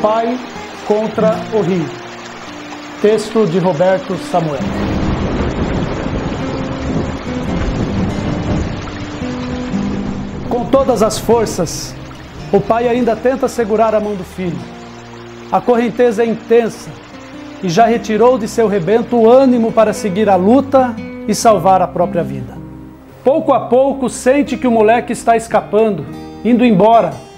Pai contra o rio. Texto de Roberto Samuel. Com todas as forças, o pai ainda tenta segurar a mão do filho. A correnteza é intensa e já retirou de seu rebento o ânimo para seguir a luta e salvar a própria vida. Pouco a pouco sente que o moleque está escapando, indo embora.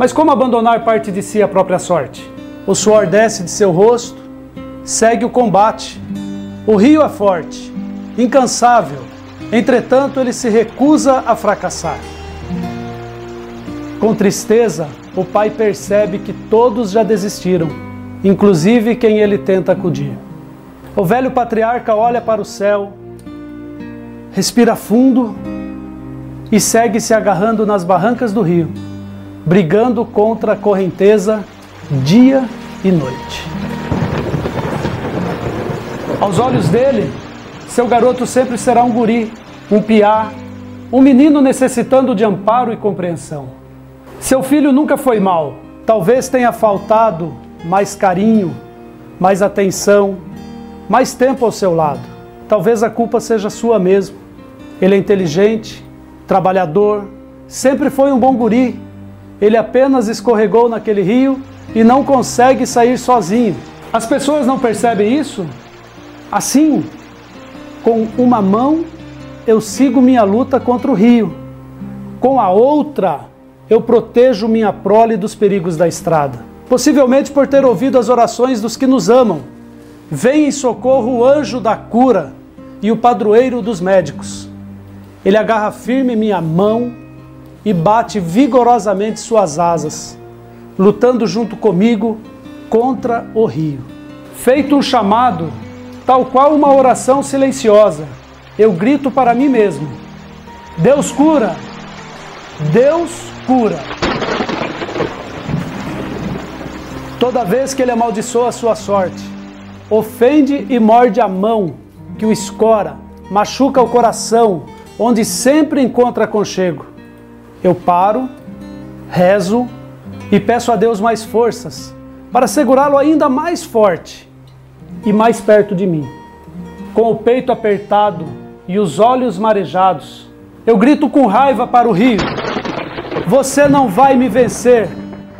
Mas como abandonar parte de si a própria sorte? O suor desce de seu rosto, segue o combate. O rio é forte, incansável, entretanto ele se recusa a fracassar. Com tristeza, o pai percebe que todos já desistiram, inclusive quem ele tenta acudir. O velho patriarca olha para o céu, respira fundo e segue se agarrando nas barrancas do rio, brigando contra a correnteza dia e noite. Aos olhos dele, seu garoto sempre será um guri, um piá, um menino necessitando de amparo e compreensão. Seu filho nunca foi mal, talvez tenha faltado mais carinho, mais atenção, mais tempo ao seu lado. Talvez a culpa seja sua mesmo. Ele é inteligente, trabalhador, sempre foi um bom guri. Ele apenas escorregou naquele rio e não consegue sair sozinho. As pessoas não percebem isso? Assim, com uma mão eu sigo minha luta contra o rio, com a outra eu protejo minha prole dos perigos da estrada. Possivelmente por ter ouvido as orações dos que nos amam. Vem em socorro o anjo da cura e o padroeiro dos médicos. Ele agarra firme minha mão e bate vigorosamente suas asas, lutando junto comigo contra o rio. Feito um chamado, tal qual uma oração silenciosa, eu grito para mim mesmo: Deus cura! Deus cura. Toda vez que ele amaldiçoa a sua sorte, ofende e morde a mão que o escora, machuca o coração, onde sempre encontra aconchego. Eu paro, rezo e peço a Deus mais forças para segurá-lo ainda mais forte e mais perto de mim. Com o peito apertado e os olhos marejados, eu grito com raiva para o rio você não vai me vencer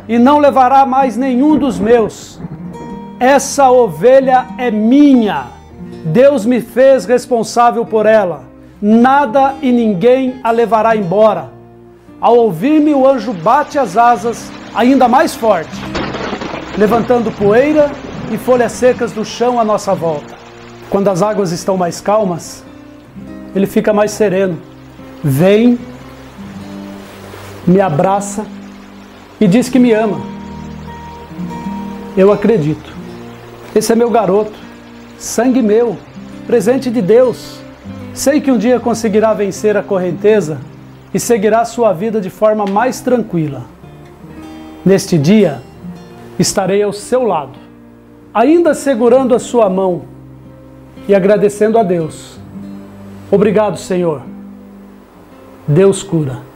e não levará mais nenhum dos meus. Essa ovelha é minha. Deus me fez responsável por ela. Nada e ninguém a levará embora. Ao ouvir-me, o anjo bate as asas ainda mais forte, levantando poeira e folhas secas do chão à nossa volta. Quando as águas estão mais calmas, ele fica mais sereno. Vem me abraça e diz que me ama. Eu acredito. Esse é meu garoto, sangue meu, presente de Deus. Sei que um dia conseguirá vencer a correnteza e seguirá sua vida de forma mais tranquila. Neste dia, estarei ao seu lado, ainda segurando a sua mão e agradecendo a Deus. Obrigado, Senhor. Deus cura.